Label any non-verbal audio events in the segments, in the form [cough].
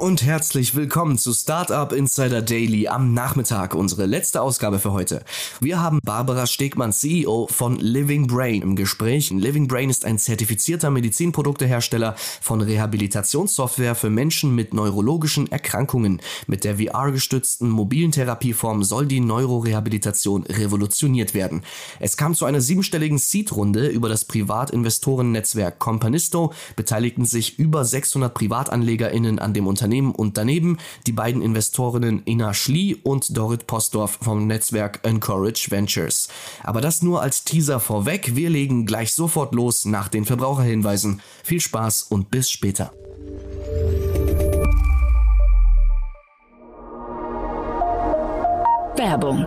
Und herzlich willkommen zu Startup Insider Daily am Nachmittag, unsere letzte Ausgabe für heute. Wir haben Barbara Stegmann, CEO von Living Brain im Gespräch. Living Brain ist ein zertifizierter Medizinproduktehersteller von Rehabilitationssoftware für Menschen mit neurologischen Erkrankungen. Mit der VR-gestützten mobilen Therapieform soll die Neurorehabilitation revolutioniert werden. Es kam zu einer siebenstelligen Seed-Runde über das Privatinvestorennetzwerk Companisto, beteiligten sich über 600 PrivatanlegerInnen an dem Unternehmen und daneben die beiden Investorinnen Ina Schlie und Dorit Postdorf vom Netzwerk Encourage Ventures. Aber das nur als Teaser vorweg. Wir legen gleich sofort los nach den Verbraucherhinweisen. Viel Spaß und bis später. Werbung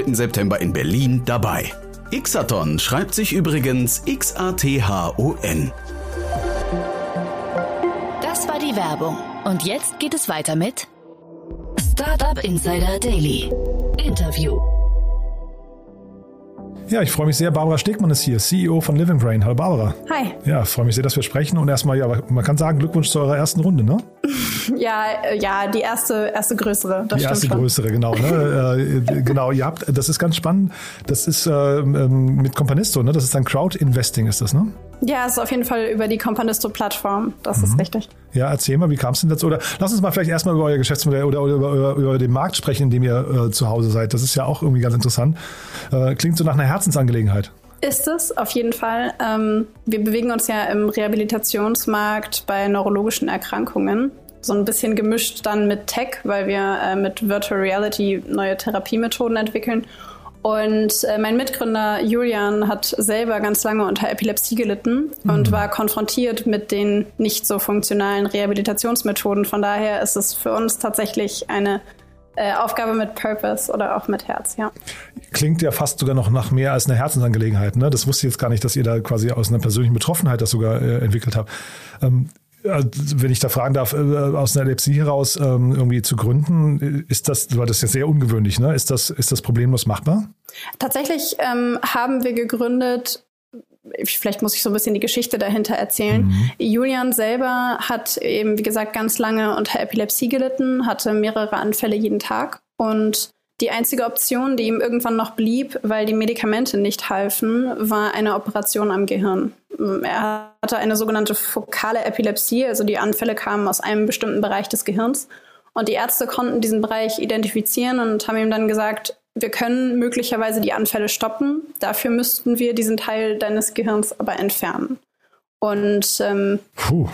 3. September in Berlin dabei. Xathon schreibt sich übrigens X-A-T-H-O-N. Das war die Werbung. Und jetzt geht es weiter mit Startup Insider Daily. Interview. Ja, ich freue mich sehr. Barbara Stegmann ist hier, CEO von Living Brain. Hallo Barbara. Hi. Ja, freue mich sehr, dass wir sprechen. Und erstmal, ja, man kann sagen, Glückwunsch zu eurer ersten Runde, ne? [laughs] Ja, äh, ja, die erste, erste größere. Das die erste schon. größere, genau. Ne? Äh, genau, ihr habt, das ist ganz spannend. Das ist äh, mit Companisto, ne? Das ist dann Crowd Investing, ist das, ne? Ja, es ist auf jeden Fall über die Companisto-Plattform. Das mhm. ist richtig. Ja, erzähl mal, wie kam es denn dazu? Oder lass uns mal vielleicht erstmal über euer Geschäftsmodell oder, oder über, über, über, den Markt sprechen, in dem ihr äh, zu Hause seid. Das ist ja auch irgendwie ganz interessant. Äh, klingt so nach einer Herzensangelegenheit. Ist es, auf jeden Fall. Ähm, wir bewegen uns ja im Rehabilitationsmarkt bei neurologischen Erkrankungen so ein bisschen gemischt dann mit Tech, weil wir äh, mit Virtual Reality neue Therapiemethoden entwickeln. Und äh, mein Mitgründer Julian hat selber ganz lange unter Epilepsie gelitten mhm. und war konfrontiert mit den nicht so funktionalen Rehabilitationsmethoden. Von daher ist es für uns tatsächlich eine äh, Aufgabe mit Purpose oder auch mit Herz, ja. Klingt ja fast sogar noch nach mehr als einer Herzensangelegenheit. Ne? Das wusste ich jetzt gar nicht, dass ihr da quasi aus einer persönlichen Betroffenheit das sogar äh, entwickelt habt. Ähm, wenn ich da fragen darf, äh, aus einer Epilepsie heraus ähm, irgendwie zu gründen, ist das, weil das ist ja sehr ungewöhnlich, ne? Ist das, ist das problemlos machbar? Tatsächlich ähm, haben wir gegründet, vielleicht muss ich so ein bisschen die Geschichte dahinter erzählen. Mhm. Julian selber hat eben, wie gesagt, ganz lange unter Epilepsie gelitten, hatte mehrere Anfälle jeden Tag und die einzige Option, die ihm irgendwann noch blieb, weil die Medikamente nicht halfen, war eine Operation am Gehirn. Er hatte eine sogenannte fokale Epilepsie, also die Anfälle kamen aus einem bestimmten Bereich des Gehirns. Und die Ärzte konnten diesen Bereich identifizieren und haben ihm dann gesagt, wir können möglicherweise die Anfälle stoppen. Dafür müssten wir diesen Teil deines Gehirns aber entfernen. Und ähm,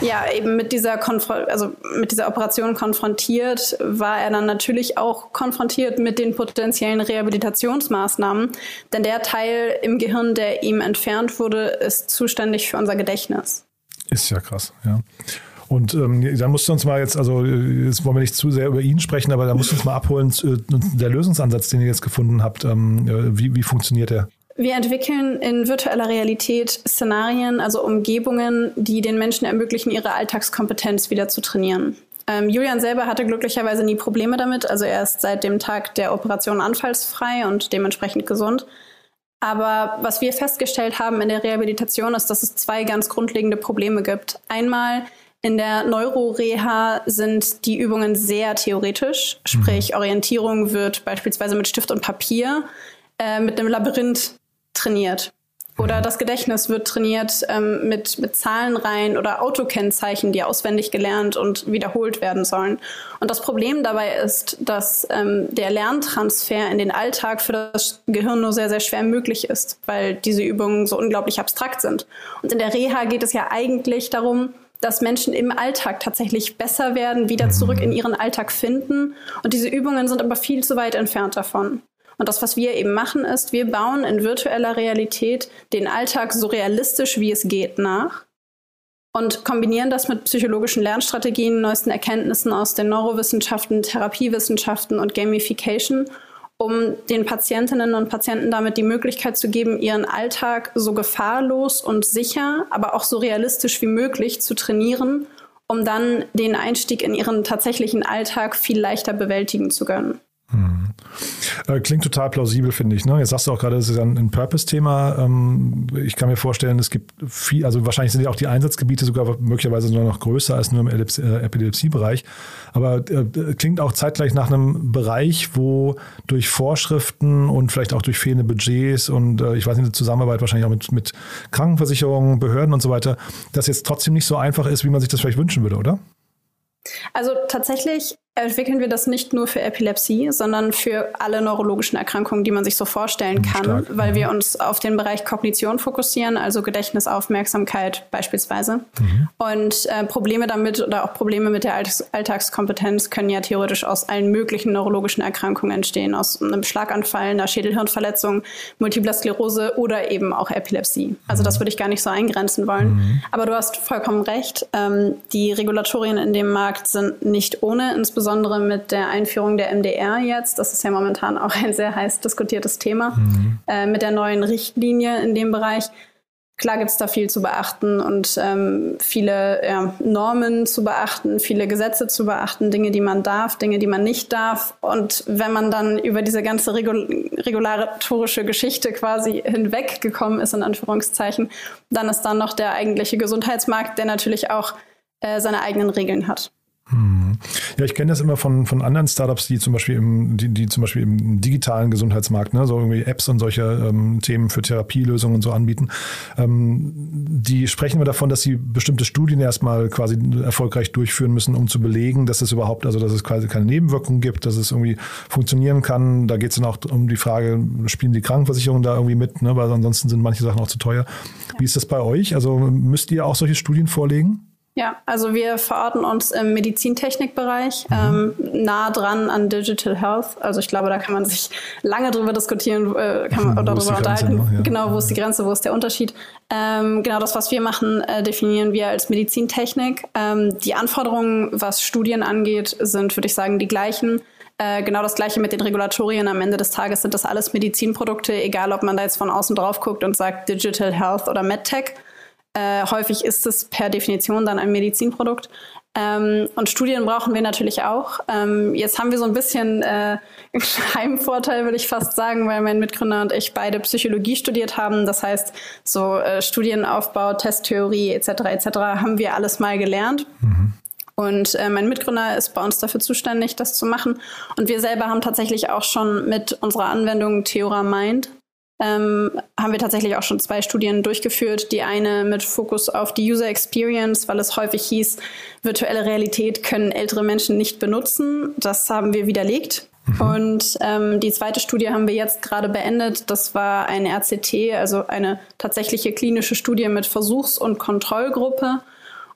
ja, eben mit dieser, Konf also mit dieser Operation konfrontiert, war er dann natürlich auch konfrontiert mit den potenziellen Rehabilitationsmaßnahmen. Denn der Teil im Gehirn, der ihm entfernt wurde, ist zuständig für unser Gedächtnis. Ist ja krass, ja. Und ähm, da musst du uns mal jetzt, also jetzt wollen wir nicht zu sehr über ihn sprechen, aber da musst du uns mal abholen, äh, der Lösungsansatz, den ihr jetzt gefunden habt, ähm, äh, wie, wie funktioniert der? Wir entwickeln in virtueller Realität Szenarien, also Umgebungen, die den Menschen ermöglichen, ihre Alltagskompetenz wieder zu trainieren. Ähm, Julian selber hatte glücklicherweise nie Probleme damit. Also er ist seit dem Tag der Operation anfallsfrei und dementsprechend gesund. Aber was wir festgestellt haben in der Rehabilitation ist, dass es zwei ganz grundlegende Probleme gibt. Einmal in der Neuroreha sind die Übungen sehr theoretisch, sprich mhm. Orientierung wird beispielsweise mit Stift und Papier äh, mit einem Labyrinth trainiert. Oder das Gedächtnis wird trainiert ähm, mit, mit Zahlenreihen oder Autokennzeichen, die auswendig gelernt und wiederholt werden sollen. Und das Problem dabei ist, dass ähm, der Lerntransfer in den Alltag für das Gehirn nur sehr, sehr schwer möglich ist, weil diese Übungen so unglaublich abstrakt sind. Und in der Reha geht es ja eigentlich darum, dass Menschen im Alltag tatsächlich besser werden, wieder zurück in ihren Alltag finden. Und diese Übungen sind aber viel zu weit entfernt davon. Und das, was wir eben machen, ist, wir bauen in virtueller Realität den Alltag so realistisch wie es geht nach und kombinieren das mit psychologischen Lernstrategien, neuesten Erkenntnissen aus den Neurowissenschaften, Therapiewissenschaften und Gamification, um den Patientinnen und Patienten damit die Möglichkeit zu geben, ihren Alltag so gefahrlos und sicher, aber auch so realistisch wie möglich zu trainieren, um dann den Einstieg in ihren tatsächlichen Alltag viel leichter bewältigen zu können. Hm. Äh, klingt total plausibel, finde ich. Ne? Jetzt sagst du auch gerade, es ist ein, Purpose-Thema. Ähm, ich kann mir vorstellen, es gibt viel, also wahrscheinlich sind ja auch die Einsatzgebiete sogar möglicherweise nur noch größer als nur im äh, Epilepsie-Bereich. Aber äh, klingt auch zeitgleich nach einem Bereich, wo durch Vorschriften und vielleicht auch durch fehlende Budgets und ich weiß nicht, Zusammenarbeit wahrscheinlich auch mit, mit Krankenversicherungen, Behörden und so weiter, das jetzt trotzdem nicht so einfach ist, wie man sich das vielleicht wünschen würde, oder? Also tatsächlich entwickeln wir das nicht nur für Epilepsie, sondern für alle neurologischen Erkrankungen, die man sich so vorstellen kann, Stark. weil wir mhm. uns auf den Bereich Kognition fokussieren, also Gedächtnis, Aufmerksamkeit beispielsweise. Mhm. Und äh, Probleme damit oder auch Probleme mit der Alltagskompetenz können ja theoretisch aus allen möglichen neurologischen Erkrankungen entstehen, aus einem Schlaganfall, einer Schädelhirnverletzung, Multipler Sklerose oder eben auch Epilepsie. Also das mhm. würde ich gar nicht so eingrenzen wollen. Mhm. Aber du hast vollkommen recht. Ähm, die Regulatorien in dem Markt sind nicht ohne, insbesondere insbesondere mit der Einführung der MDR jetzt, das ist ja momentan auch ein sehr heiß diskutiertes Thema, mhm. äh, mit der neuen Richtlinie in dem Bereich. Klar gibt es da viel zu beachten und ähm, viele ja, Normen zu beachten, viele Gesetze zu beachten, Dinge, die man darf, Dinge, die man nicht darf. Und wenn man dann über diese ganze regul regulatorische Geschichte quasi hinweggekommen ist, in Anführungszeichen, dann ist dann noch der eigentliche Gesundheitsmarkt, der natürlich auch äh, seine eigenen Regeln hat. Hm. Ja, ich kenne das immer von, von anderen Startups, die zum Beispiel im, die, die zum Beispiel im digitalen Gesundheitsmarkt, ne, so irgendwie Apps und solche ähm, Themen für Therapielösungen und so anbieten. Ähm, die sprechen immer davon, dass sie bestimmte Studien erstmal quasi erfolgreich durchführen müssen, um zu belegen, dass es überhaupt, also dass es quasi keine Nebenwirkungen gibt, dass es irgendwie funktionieren kann. Da geht es dann auch um die Frage, spielen die Krankenversicherungen da irgendwie mit, ne, weil ansonsten sind manche Sachen auch zu teuer. Wie ist das bei euch? Also müsst ihr auch solche Studien vorlegen? Ja, also wir verorten uns im Medizintechnikbereich, mhm. ähm, nah dran an Digital Health. Also ich glaube, da kann man sich lange drüber diskutieren, äh, kann man, [laughs] oder darüber unterhalten. Ne? Ja. Genau, wo ist die Grenze, wo ist der Unterschied? Ähm, genau das, was wir machen, äh, definieren wir als Medizintechnik. Ähm, die Anforderungen, was Studien angeht, sind, würde ich sagen, die gleichen. Äh, genau das gleiche mit den Regulatorien. Am Ende des Tages sind das alles Medizinprodukte, egal ob man da jetzt von außen drauf guckt und sagt Digital Health oder MedTech. Äh, häufig ist es per Definition dann ein Medizinprodukt. Ähm, und Studien brauchen wir natürlich auch. Ähm, jetzt haben wir so ein bisschen äh, [laughs] Heimvorteil, würde ich fast sagen, weil mein Mitgründer und ich beide Psychologie studiert haben. Das heißt, so äh, Studienaufbau, Testtheorie etc. etc. haben wir alles mal gelernt. Mhm. Und äh, mein Mitgründer ist bei uns dafür zuständig, das zu machen. Und wir selber haben tatsächlich auch schon mit unserer Anwendung Theora Mind ähm, haben wir tatsächlich auch schon zwei Studien durchgeführt. Die eine mit Fokus auf die User Experience, weil es häufig hieß, virtuelle Realität können ältere Menschen nicht benutzen. Das haben wir widerlegt. Mhm. Und ähm, die zweite Studie haben wir jetzt gerade beendet. Das war eine RCT, also eine tatsächliche klinische Studie mit Versuchs- und Kontrollgruppe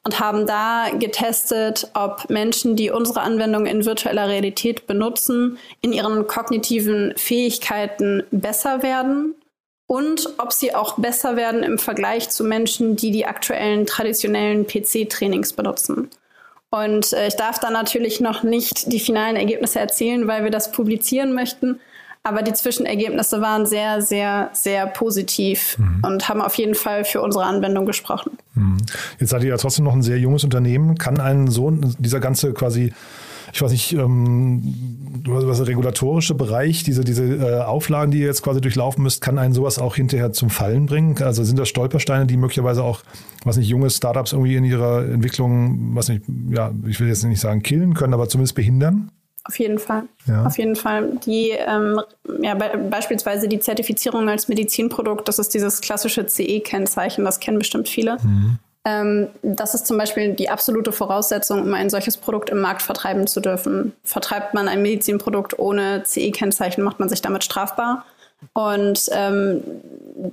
und haben da getestet, ob Menschen, die unsere Anwendung in virtueller Realität benutzen, in ihren kognitiven Fähigkeiten besser werden und ob sie auch besser werden im Vergleich zu Menschen, die die aktuellen traditionellen PC-Trainings benutzen. Und äh, ich darf da natürlich noch nicht die finalen Ergebnisse erzählen, weil wir das publizieren möchten. Aber die Zwischenergebnisse waren sehr, sehr, sehr positiv mhm. und haben auf jeden Fall für unsere Anwendung gesprochen. Mhm. Jetzt seid ihr ja trotzdem noch ein sehr junges Unternehmen. Kann ein so dieser ganze quasi ich weiß nicht, ähm, was der regulatorische Bereich, diese, diese äh, Auflagen, die ihr jetzt quasi durchlaufen müsst, kann einen sowas auch hinterher zum Fallen bringen? Also sind das Stolpersteine, die möglicherweise auch, was nicht, junge Startups irgendwie in ihrer Entwicklung, was nicht, ja, ich will jetzt nicht sagen killen können, aber zumindest behindern? Auf jeden Fall. Ja. Auf jeden Fall. Die, ähm, ja, be beispielsweise die Zertifizierung als Medizinprodukt, das ist dieses klassische CE-Kennzeichen, das kennen bestimmt viele. Mhm. Ähm, das ist zum Beispiel die absolute Voraussetzung, um ein solches Produkt im Markt vertreiben zu dürfen. Vertreibt man ein Medizinprodukt ohne CE-Kennzeichen, macht man sich damit strafbar. Und ähm,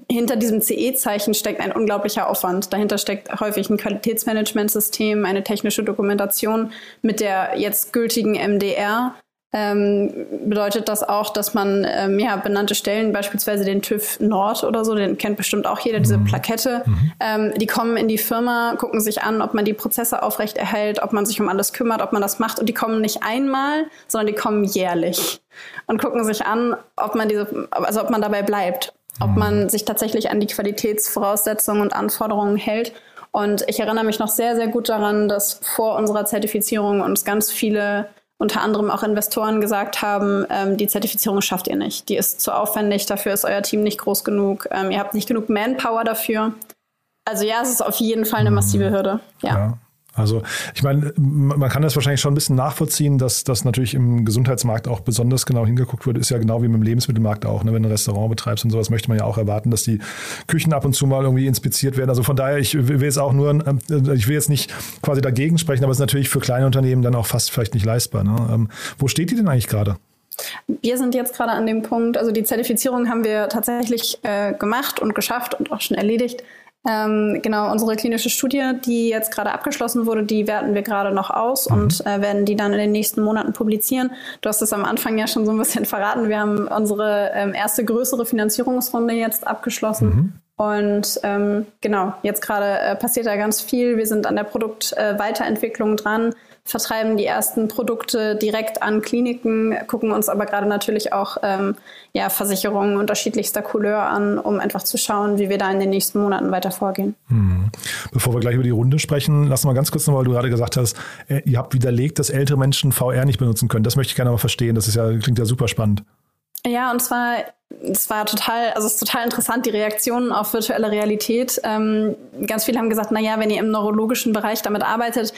hinter diesem CE-Zeichen steckt ein unglaublicher Aufwand. Dahinter steckt häufig ein Qualitätsmanagementsystem, eine technische Dokumentation mit der jetzt gültigen MDR. Ähm, bedeutet das auch, dass man ähm, ja, benannte Stellen, beispielsweise den TÜV Nord oder so, den kennt bestimmt auch jeder, diese mhm. Plakette, mhm. ähm, die kommen in die Firma, gucken sich an, ob man die Prozesse aufrechterhält, ob man sich um alles kümmert, ob man das macht. Und die kommen nicht einmal, sondern die kommen jährlich und gucken sich an, ob man diese, also ob man dabei bleibt, ob mhm. man sich tatsächlich an die Qualitätsvoraussetzungen und Anforderungen hält. Und ich erinnere mich noch sehr, sehr gut daran, dass vor unserer Zertifizierung uns ganz viele unter anderem auch Investoren gesagt haben, ähm, die Zertifizierung schafft ihr nicht. Die ist zu aufwendig, dafür ist euer Team nicht groß genug, ähm, ihr habt nicht genug Manpower dafür. Also ja, es ist auf jeden Fall eine massive Hürde. ja. ja. Also ich meine, man kann das wahrscheinlich schon ein bisschen nachvollziehen, dass das natürlich im Gesundheitsmarkt auch besonders genau hingeguckt wird. Ist ja genau wie mit dem Lebensmittelmarkt auch. Ne? Wenn du ein Restaurant betreibst und sowas, möchte man ja auch erwarten, dass die Küchen ab und zu mal irgendwie inspiziert werden. Also von daher, ich will jetzt auch nur, äh, ich will jetzt nicht quasi dagegen sprechen, aber es ist natürlich für kleine Unternehmen dann auch fast vielleicht nicht leistbar. Ne? Ähm, wo steht die denn eigentlich gerade? Wir sind jetzt gerade an dem Punkt, also die Zertifizierung haben wir tatsächlich äh, gemacht und geschafft und auch schon erledigt. Ähm, genau, unsere klinische Studie, die jetzt gerade abgeschlossen wurde, die werten wir gerade noch aus mhm. und äh, werden die dann in den nächsten Monaten publizieren. Du hast es am Anfang ja schon so ein bisschen [laughs] verraten. Wir haben unsere ähm, erste größere Finanzierungsrunde jetzt abgeschlossen. Mhm. Und ähm, genau, jetzt gerade äh, passiert da ganz viel. Wir sind an der Produktweiterentwicklung äh, dran vertreiben die ersten Produkte direkt an Kliniken, gucken uns aber gerade natürlich auch ähm, ja, Versicherungen unterschiedlichster Couleur an, um einfach zu schauen, wie wir da in den nächsten Monaten weiter vorgehen. Hm. Bevor wir gleich über die Runde sprechen, lass mal ganz kurz noch, weil du gerade gesagt hast, äh, ihr habt widerlegt, dass ältere Menschen VR nicht benutzen können. Das möchte ich gerne mal verstehen. Das ist ja, klingt ja super spannend. Ja, und zwar, es war total, also es ist total interessant, die Reaktionen auf virtuelle Realität. Ähm, ganz viele haben gesagt, na ja, wenn ihr im neurologischen Bereich damit arbeitet,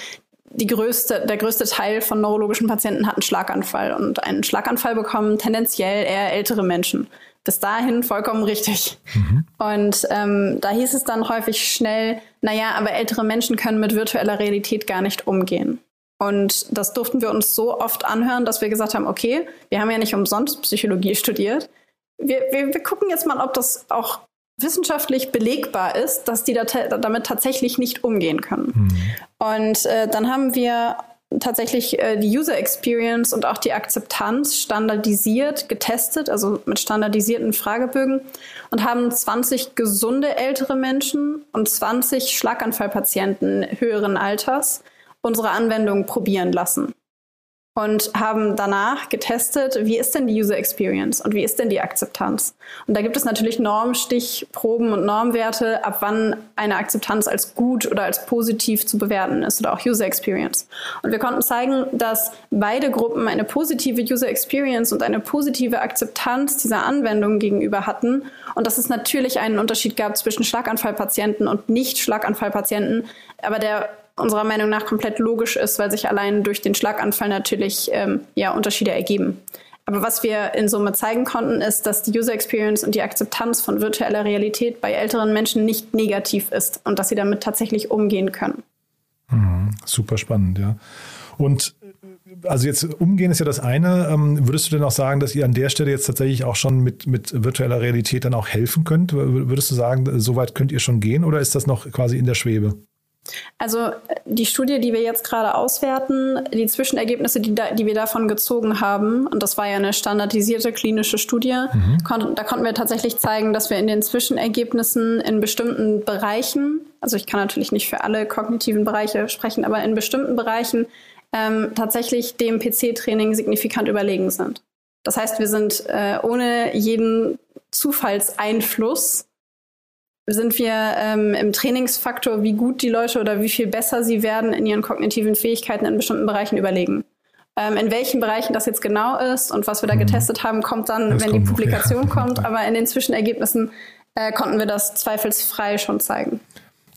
größte, der größte Teil von neurologischen Patienten hat einen Schlaganfall und einen Schlaganfall bekommen tendenziell eher ältere Menschen. Bis dahin vollkommen richtig. Mhm. Und ähm, da hieß es dann häufig schnell, naja, aber ältere Menschen können mit virtueller Realität gar nicht umgehen. Und das durften wir uns so oft anhören, dass wir gesagt haben, okay, wir haben ja nicht umsonst Psychologie studiert. Wir, wir, wir gucken jetzt mal, ob das auch wissenschaftlich belegbar ist, dass die da damit tatsächlich nicht umgehen können. Mhm. Und äh, dann haben wir tatsächlich äh, die User Experience und auch die Akzeptanz standardisiert getestet, also mit standardisierten Fragebögen und haben 20 gesunde ältere Menschen und 20 Schlaganfallpatienten höheren Alters unsere Anwendung probieren lassen und haben danach getestet, wie ist denn die User Experience und wie ist denn die Akzeptanz. Und da gibt es natürlich Normstichproben und Normwerte, ab wann eine Akzeptanz als gut oder als positiv zu bewerten ist oder auch User Experience. Und wir konnten zeigen, dass beide Gruppen eine positive User Experience und eine positive Akzeptanz dieser Anwendung gegenüber hatten und dass es natürlich einen Unterschied gab zwischen Schlaganfallpatienten und Nicht-Schlaganfallpatienten, aber der unserer Meinung nach komplett logisch ist, weil sich allein durch den Schlaganfall natürlich ähm, ja, Unterschiede ergeben. Aber was wir in Summe zeigen konnten, ist, dass die User Experience und die Akzeptanz von virtueller Realität bei älteren Menschen nicht negativ ist und dass sie damit tatsächlich umgehen können. Mhm, super spannend, ja. Und also jetzt umgehen ist ja das eine. Ähm, würdest du denn auch sagen, dass ihr an der Stelle jetzt tatsächlich auch schon mit, mit virtueller Realität dann auch helfen könnt? Würdest du sagen, so weit könnt ihr schon gehen oder ist das noch quasi in der Schwebe? Also die Studie, die wir jetzt gerade auswerten, die Zwischenergebnisse, die, da, die wir davon gezogen haben, und das war ja eine standardisierte klinische Studie, mhm. kon da konnten wir tatsächlich zeigen, dass wir in den Zwischenergebnissen in bestimmten Bereichen, also ich kann natürlich nicht für alle kognitiven Bereiche sprechen, aber in bestimmten Bereichen ähm, tatsächlich dem PC-Training signifikant überlegen sind. Das heißt, wir sind äh, ohne jeden Zufallseinfluss sind wir ähm, im Trainingsfaktor, wie gut die Leute oder wie viel besser sie werden in ihren kognitiven Fähigkeiten in bestimmten Bereichen überlegen. Ähm, in welchen Bereichen das jetzt genau ist und was wir da mhm. getestet haben, kommt dann, das wenn kommt die Publikation noch, ja. [laughs] kommt. Aber in den Zwischenergebnissen äh, konnten wir das zweifelsfrei schon zeigen.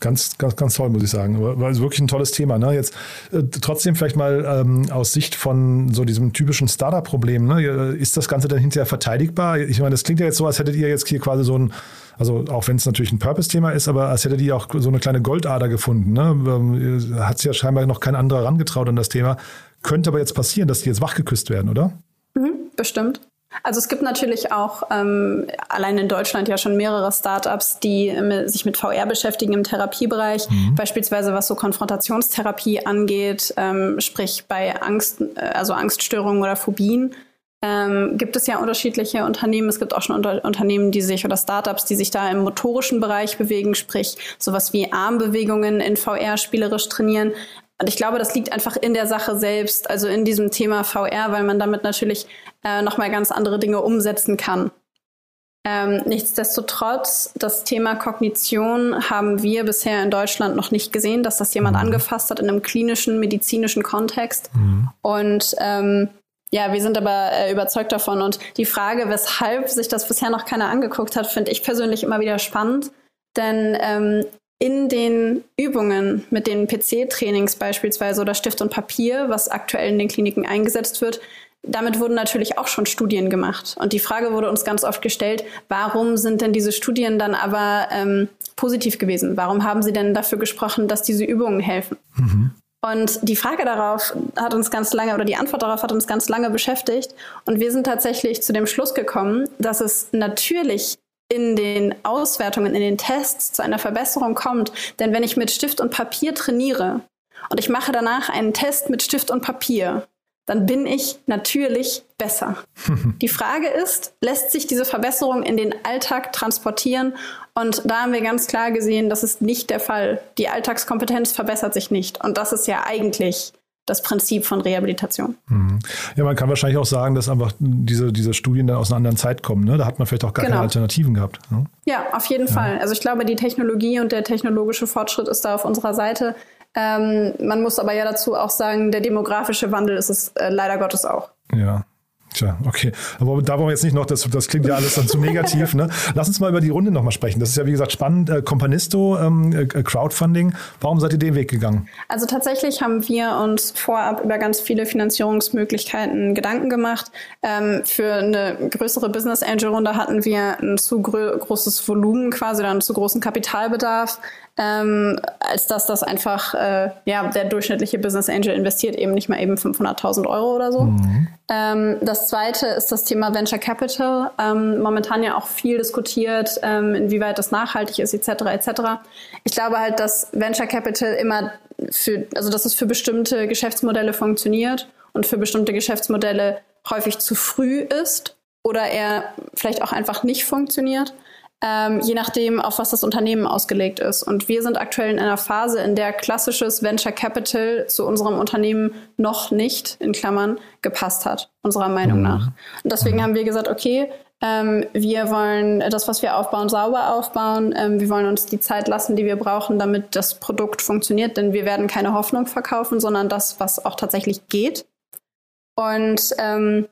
Ganz, ganz, ganz toll, muss ich sagen. War also wirklich ein tolles Thema. Ne? Jetzt äh, trotzdem vielleicht mal ähm, aus Sicht von so diesem typischen Startup-Problem, ne? ist das Ganze dann hinterher verteidigbar? Ich meine, das klingt ja jetzt so, als hättet ihr jetzt hier quasi so ein, also auch wenn es natürlich ein Purpose-Thema ist, aber als hättet ihr auch so eine kleine Goldader gefunden. Ne? Ähm, Hat sich ja scheinbar noch kein anderer herangetraut an das Thema. Könnte aber jetzt passieren, dass die jetzt wachgeküsst werden, oder? Mhm, bestimmt. Also es gibt natürlich auch ähm, allein in Deutschland ja schon mehrere Startups, die sich mit VR beschäftigen im Therapiebereich, mhm. beispielsweise was so Konfrontationstherapie angeht, ähm, sprich bei Angst, äh, also Angststörungen oder Phobien. Ähm, gibt es ja unterschiedliche Unternehmen. Es gibt auch schon unter Unternehmen, die sich oder Startups, die sich da im motorischen Bereich bewegen, sprich sowas wie Armbewegungen in VR spielerisch trainieren. Und ich glaube, das liegt einfach in der Sache selbst, also in diesem Thema VR, weil man damit natürlich äh, nochmal ganz andere Dinge umsetzen kann. Ähm, nichtsdestotrotz, das Thema Kognition haben wir bisher in Deutschland noch nicht gesehen, dass das jemand mhm. angefasst hat in einem klinischen, medizinischen Kontext. Mhm. Und ähm, ja, wir sind aber äh, überzeugt davon. Und die Frage, weshalb sich das bisher noch keiner angeguckt hat, finde ich persönlich immer wieder spannend. Denn ähm, in den Übungen mit den PC-Trainings beispielsweise oder Stift und Papier, was aktuell in den Kliniken eingesetzt wird, damit wurden natürlich auch schon Studien gemacht. Und die Frage wurde uns ganz oft gestellt, warum sind denn diese Studien dann aber ähm, positiv gewesen? Warum haben sie denn dafür gesprochen, dass diese Übungen helfen? Mhm. Und die Frage darauf hat uns ganz lange, oder die Antwort darauf hat uns ganz lange beschäftigt. Und wir sind tatsächlich zu dem Schluss gekommen, dass es natürlich in den Auswertungen, in den Tests zu einer Verbesserung kommt. Denn wenn ich mit Stift und Papier trainiere und ich mache danach einen Test mit Stift und Papier, dann bin ich natürlich besser. [laughs] Die Frage ist, lässt sich diese Verbesserung in den Alltag transportieren? Und da haben wir ganz klar gesehen, das ist nicht der Fall. Die Alltagskompetenz verbessert sich nicht. Und das ist ja eigentlich das Prinzip von Rehabilitation. Mhm. Ja, man kann wahrscheinlich auch sagen, dass einfach diese, diese Studien dann aus einer anderen Zeit kommen. Ne? Da hat man vielleicht auch gar genau. keine Alternativen gehabt. Ne? Ja, auf jeden ja. Fall. Also ich glaube, die Technologie und der technologische Fortschritt ist da auf unserer Seite. Ähm, man muss aber ja dazu auch sagen, der demografische Wandel ist es äh, leider Gottes auch. Ja, Tja, okay. Aber da wollen wir jetzt nicht noch, das, das klingt ja alles dann zu negativ. Ne? Lass uns mal über die Runde nochmal sprechen. Das ist ja, wie gesagt, spannend. Äh, Companisto, ähm, äh, Crowdfunding. Warum seid ihr den Weg gegangen? Also tatsächlich haben wir uns vorab über ganz viele Finanzierungsmöglichkeiten Gedanken gemacht. Ähm, für eine größere Business Angel Runde hatten wir ein zu großes Volumen quasi oder einen zu großen Kapitalbedarf ähm, als dass das einfach, äh, ja, der durchschnittliche Business Angel investiert eben nicht mal eben 500.000 Euro oder so. Mhm. Ähm, das zweite ist das Thema Venture Capital. Ähm, momentan ja auch viel diskutiert, ähm, inwieweit das nachhaltig ist, etc., etc. Ich glaube halt, dass Venture Capital immer für, also dass es für bestimmte Geschäftsmodelle funktioniert und für bestimmte Geschäftsmodelle häufig zu früh ist oder er vielleicht auch einfach nicht funktioniert ähm, je nachdem, auf was das Unternehmen ausgelegt ist. Und wir sind aktuell in einer Phase, in der klassisches Venture Capital zu unserem Unternehmen noch nicht, in Klammern, gepasst hat, unserer Meinung mhm. nach. Und deswegen mhm. haben wir gesagt, okay, ähm, wir wollen das, was wir aufbauen, sauber aufbauen. Ähm, wir wollen uns die Zeit lassen, die wir brauchen, damit das Produkt funktioniert. Denn wir werden keine Hoffnung verkaufen, sondern das, was auch tatsächlich geht. Und ähm,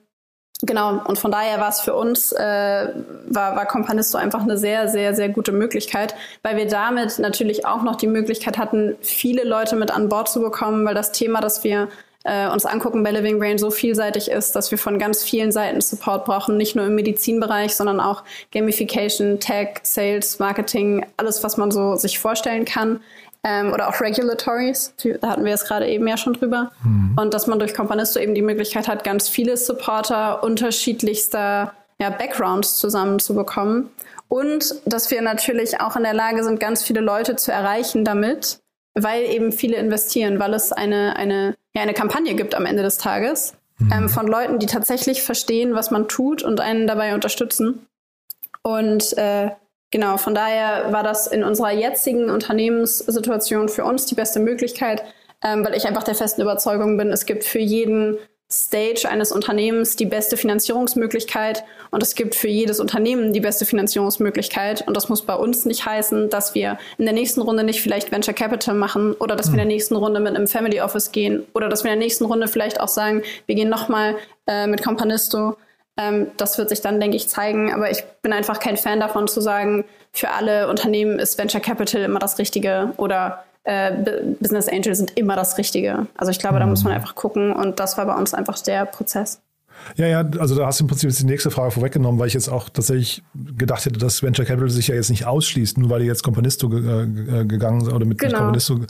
Genau, und von daher war es für uns, äh, war, war Companisto einfach eine sehr, sehr, sehr gute Möglichkeit, weil wir damit natürlich auch noch die Möglichkeit hatten, viele Leute mit an Bord zu bekommen, weil das Thema, das wir äh, uns angucken bei Living Brain so vielseitig ist, dass wir von ganz vielen Seiten Support brauchen, nicht nur im Medizinbereich, sondern auch Gamification, Tech, Sales, Marketing, alles, was man so sich vorstellen kann ähm, oder auch Regulatories, da hatten wir es gerade eben ja schon drüber. Mhm. Und dass man durch Companisto eben die Möglichkeit hat, ganz viele Supporter unterschiedlichster ja, Backgrounds zusammenzubekommen. Und dass wir natürlich auch in der Lage sind, ganz viele Leute zu erreichen damit, weil eben viele investieren, weil es eine, eine, ja, eine Kampagne gibt am Ende des Tages mhm. ähm, von Leuten, die tatsächlich verstehen, was man tut und einen dabei unterstützen. Und äh, Genau, von daher war das in unserer jetzigen Unternehmenssituation für uns die beste Möglichkeit, ähm, weil ich einfach der festen Überzeugung bin, es gibt für jeden Stage eines Unternehmens die beste Finanzierungsmöglichkeit und es gibt für jedes Unternehmen die beste Finanzierungsmöglichkeit. Und das muss bei uns nicht heißen, dass wir in der nächsten Runde nicht vielleicht Venture Capital machen oder dass wir in der hm. nächsten Runde mit einem Family Office gehen oder dass wir in der nächsten Runde vielleicht auch sagen, wir gehen nochmal äh, mit Companisto ähm, das wird sich dann, denke ich, zeigen. Aber ich bin einfach kein Fan davon zu sagen, für alle Unternehmen ist Venture Capital immer das Richtige oder äh, Business Angels sind immer das Richtige. Also ich glaube, da muss man mhm. einfach gucken und das war bei uns einfach der Prozess. Ja, ja, also da hast du im Prinzip jetzt die nächste Frage vorweggenommen, weil ich jetzt auch tatsächlich gedacht hätte, dass Venture Capital sich ja jetzt nicht ausschließt, nur weil ihr jetzt Companisto ge äh, gegangen oder mit, genau. Companisto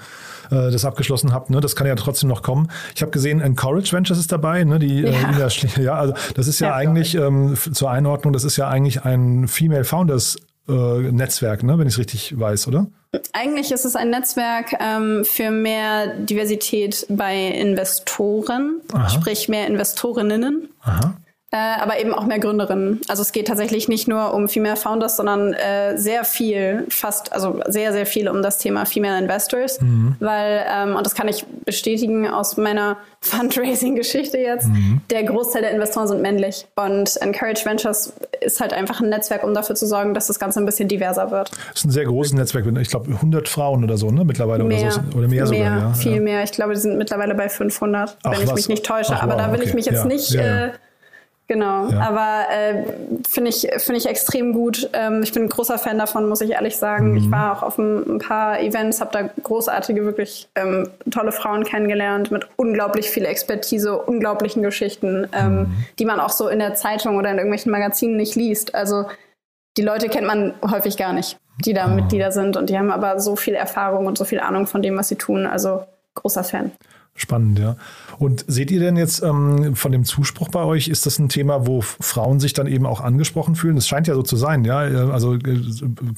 äh, das abgeschlossen habt. Ne? Das kann ja trotzdem noch kommen. Ich habe gesehen, Encourage Ventures ist dabei, ne? Die äh, ja. Äh, ja, also das ist ja, ja eigentlich ähm, zur Einordnung, das ist ja eigentlich ein Female Founders äh, Netzwerk, ne? wenn ich es richtig weiß, oder? Eigentlich ist es ein Netzwerk ähm, für mehr Diversität bei Investoren, Aha. sprich mehr Investorinnen. Aha. Äh, aber eben auch mehr Gründerinnen. Also es geht tatsächlich nicht nur um Female Founders, sondern äh, sehr viel, fast, also sehr, sehr viel um das Thema Female Investors. Mhm. Weil, ähm, und das kann ich bestätigen aus meiner [laughs] Fundraising-Geschichte jetzt, mhm. der Großteil der Investoren sind männlich. Und Encourage Ventures ist halt einfach ein Netzwerk, um dafür zu sorgen, dass das Ganze ein bisschen diverser wird. Das ist ein sehr großes Netzwerk, ich glaube 100 Frauen oder so, ne, mittlerweile mehr, oder so. Oder mehr, mehr sogar, ja. Viel ja. mehr. Ich glaube, die sind mittlerweile bei 500, Ach, wenn ich was? mich nicht täusche. Ach, Aber wow, da will okay. ich mich jetzt ja. nicht... Äh, Genau, ja. aber äh, finde ich, finde ich extrem gut. Ähm, ich bin ein großer Fan davon, muss ich ehrlich sagen. Mhm. Ich war auch auf ein, ein paar Events, habe da großartige, wirklich ähm, tolle Frauen kennengelernt mit unglaublich viel Expertise, unglaublichen Geschichten, ähm, mhm. die man auch so in der Zeitung oder in irgendwelchen Magazinen nicht liest. Also die Leute kennt man häufig gar nicht, die da mhm. Mitglieder sind und die haben aber so viel Erfahrung und so viel Ahnung von dem, was sie tun. Also großer Fan. Spannend, ja. Und seht ihr denn jetzt ähm, von dem Zuspruch bei euch, ist das ein Thema, wo Frauen sich dann eben auch angesprochen fühlen? Das scheint ja so zu sein, ja. Also äh,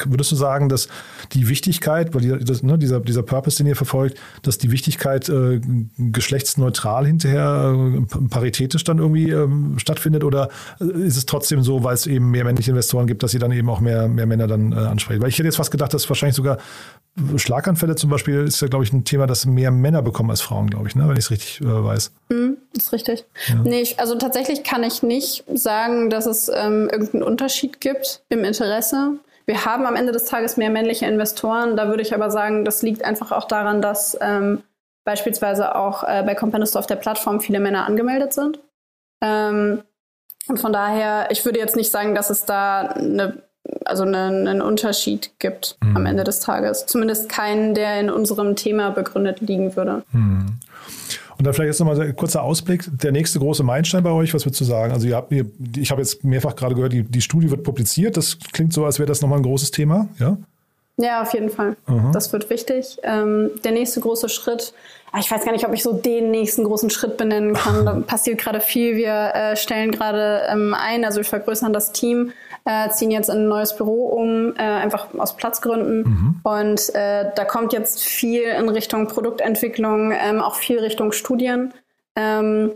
würdest du sagen, dass die Wichtigkeit, weil die, das, ne, dieser, dieser Purpose, den ihr verfolgt, dass die Wichtigkeit äh, geschlechtsneutral hinterher äh, paritätisch dann irgendwie ähm, stattfindet? Oder ist es trotzdem so, weil es eben mehr männliche Investoren gibt, dass sie dann eben auch mehr, mehr Männer dann äh, ansprechen? Weil ich hätte jetzt fast gedacht, dass wahrscheinlich sogar Schlaganfälle zum Beispiel ist ja, glaube ich, ein Thema, das mehr Männer bekommen als Frauen, glaube ich, ne? wenn ich es richtig äh, weiß. Mm, ist richtig. Ja. Nee, ich, also tatsächlich kann ich nicht sagen, dass es ähm, irgendeinen Unterschied gibt im Interesse. Wir haben am Ende des Tages mehr männliche Investoren. Da würde ich aber sagen, das liegt einfach auch daran, dass ähm, beispielsweise auch äh, bei Companisto auf der Plattform viele Männer angemeldet sind. Ähm, und von daher, ich würde jetzt nicht sagen, dass es da eine also einen, einen Unterschied gibt mhm. am Ende des Tages. Zumindest keinen, der in unserem Thema begründet liegen würde. Mhm. Und dann vielleicht jetzt nochmal ein kurzer Ausblick. Der nächste große Meilenstein bei euch, was würdest du sagen? Also ihr habt, ich habe jetzt mehrfach gerade gehört, die, die Studie wird publiziert. Das klingt so, als wäre das nochmal ein großes Thema, ja? Ja, auf jeden Fall. Aha. Das wird wichtig. Ähm, der nächste große Schritt, ah, ich weiß gar nicht, ob ich so den nächsten großen Schritt benennen kann. Da [laughs] passiert gerade viel. Wir äh, stellen gerade ähm, ein, also wir vergrößern das Team äh, ziehen jetzt in ein neues Büro um, äh, einfach aus Platzgründen. Mhm. Und äh, da kommt jetzt viel in Richtung Produktentwicklung, ähm, auch viel Richtung Studien. Ähm,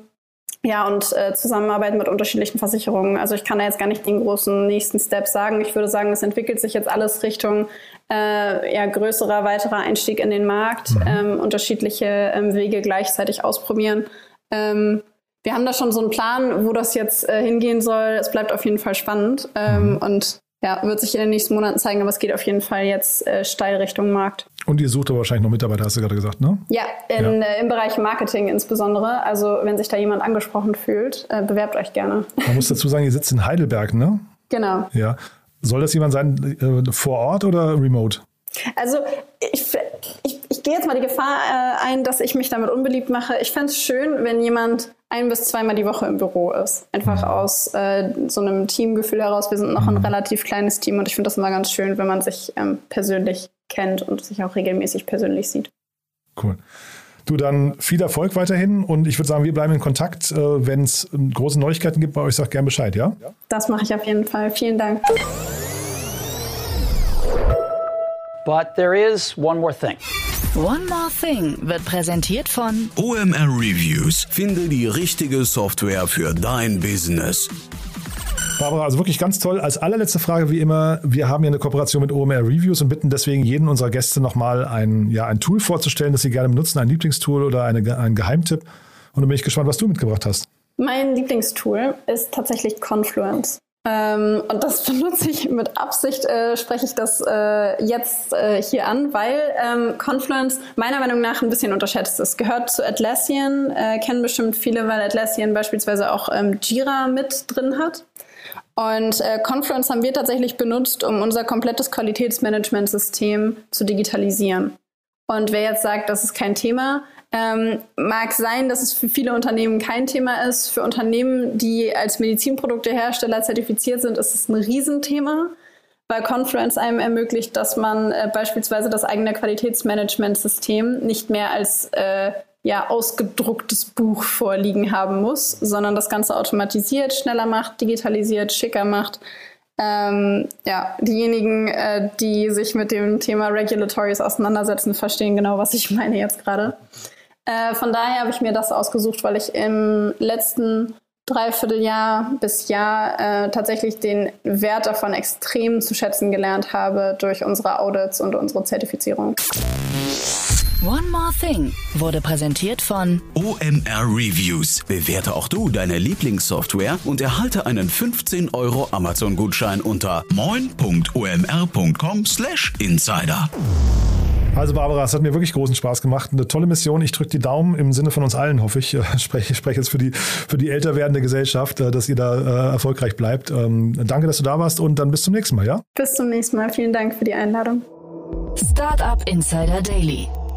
ja, und äh, Zusammenarbeit mit unterschiedlichen Versicherungen. Also ich kann da jetzt gar nicht den großen nächsten Step sagen. Ich würde sagen, es entwickelt sich jetzt alles Richtung äh, ja, größerer, weiterer Einstieg in den Markt, mhm. ähm, unterschiedliche ähm, Wege gleichzeitig ausprobieren. Ähm, wir haben da schon so einen Plan, wo das jetzt äh, hingehen soll. Es bleibt auf jeden Fall spannend ähm, mhm. und ja, wird sich in den nächsten Monaten zeigen, aber es geht auf jeden Fall jetzt äh, steil Richtung Markt. Und ihr sucht aber wahrscheinlich noch Mitarbeiter, hast du gerade gesagt, ne? Ja, in, ja. Äh, im Bereich Marketing insbesondere. Also wenn sich da jemand angesprochen fühlt, äh, bewerbt euch gerne. Man muss dazu sagen, ihr sitzt in Heidelberg, ne? Genau. Ja. Soll das jemand sein äh, vor Ort oder remote? Also ich, ich, ich gehe jetzt mal die Gefahr äh, ein, dass ich mich damit unbeliebt mache. Ich fände es schön, wenn jemand ein bis zweimal die Woche im Büro ist. Einfach mhm. aus äh, so einem Teamgefühl heraus. Wir sind noch ein mhm. relativ kleines Team und ich finde das immer ganz schön, wenn man sich ähm, persönlich kennt und sich auch regelmäßig persönlich sieht. Cool. Du, dann viel Erfolg weiterhin und ich würde sagen, wir bleiben in Kontakt. Äh, wenn es ähm, große Neuigkeiten gibt bei euch, sag gerne Bescheid, ja? Das mache ich auf jeden Fall. Vielen Dank. But there is one more thing. One More Thing wird präsentiert von OMR Reviews. Finde die richtige Software für dein Business. Barbara, also wirklich ganz toll. Als allerletzte Frage, wie immer, wir haben ja eine Kooperation mit OMR Reviews und bitten deswegen jeden unserer Gäste nochmal ein, ja, ein Tool vorzustellen, das sie gerne benutzen, ein Lieblingstool oder eine, ein Geheimtipp. Und dann bin ich gespannt, was du mitgebracht hast. Mein Lieblingstool ist tatsächlich Confluence. Ähm, und das [laughs] benutze ich mit Absicht, äh, spreche ich das äh, jetzt äh, hier an, weil ähm, Confluence meiner Meinung nach ein bisschen unterschätzt ist. Gehört zu Atlassian, äh, kennen bestimmt viele, weil Atlassian beispielsweise auch ähm, Jira mit drin hat. Und äh, Confluence haben wir tatsächlich benutzt, um unser komplettes Qualitätsmanagementsystem zu digitalisieren. Und wer jetzt sagt, das ist kein Thema, Ähm, mag sein, dass es für viele Unternehmen kein Thema ist. Für Unternehmen, die als Medizinproduktehersteller zertifiziert sind, ist es ein Riesenthema, weil Conference einem ermöglicht, dass man äh, beispielsweise das eigene Qualitätsmanagementsystem nicht mehr als äh, ja, ausgedrucktes Buch vorliegen haben muss, sondern das Ganze automatisiert, schneller macht, digitalisiert, schicker macht. Ähm, ja, diejenigen, äh, die sich mit dem Thema Regulatories auseinandersetzen, verstehen genau, was ich meine jetzt gerade. Äh, von daher habe ich mir das ausgesucht, weil ich im letzten Dreivierteljahr bis Jahr äh, tatsächlich den Wert davon extrem zu schätzen gelernt habe durch unsere Audits und unsere Zertifizierung. One More Thing wurde präsentiert von OMR Reviews. Bewerte auch du deine Lieblingssoftware und erhalte einen 15 Euro Amazon-Gutschein unter moin.omr.com/insider. Also Barbara, es hat mir wirklich großen Spaß gemacht. Eine tolle Mission. Ich drücke die Daumen im Sinne von uns allen, hoffe ich. [laughs] Ich spreche, spreche jetzt für die, für die älter werdende Gesellschaft, äh, dass ihr da äh, erfolgreich bleibt. Ähm, danke, dass du da warst und dann bis zum nächsten Mal, ja? Bis zum nächsten Mal. Vielen Dank für die Einladung. Startup Insider Daily,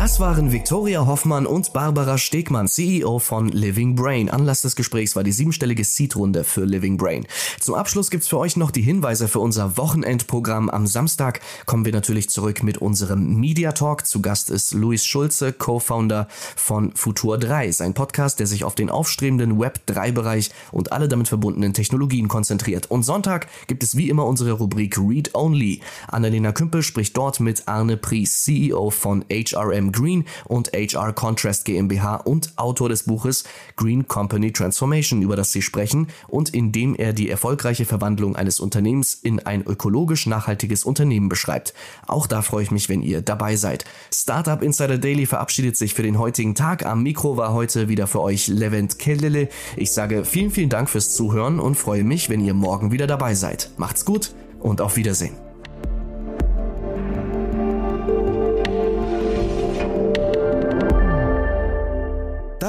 Das waren Viktoria Hoffmann und Barbara Stegmann, CEO von Living Brain. Anlass des Gesprächs war die siebenstellige Seed-Runde für Living Brain. Zum Abschluss gibt's für euch noch die Hinweise für unser Wochenendprogramm. Am Samstag kommen wir natürlich zurück mit unserem Media Talk. Zu Gast ist Luis Schulze, Co-Founder von Futur 3, sein Podcast, der sich auf den aufstrebenden Web3-Bereich und alle damit verbundenen Technologien konzentriert. Und Sonntag gibt es wie immer unsere Rubrik Read Only. Annalena Kümpel spricht dort mit Arne Pries, CEO von HRM Green und HR Contrast GmbH und Autor des Buches Green Company Transformation, über das sie sprechen und in dem er die erfolgreiche Verwandlung eines Unternehmens in ein ökologisch nachhaltiges Unternehmen beschreibt. Auch da freue ich mich, wenn ihr dabei seid. Startup Insider Daily verabschiedet sich für den heutigen Tag. Am Mikro war heute wieder für euch Levent Kellele. Ich sage vielen, vielen Dank fürs Zuhören und freue mich, wenn ihr morgen wieder dabei seid. Macht's gut und auf Wiedersehen.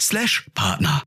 slash Partner.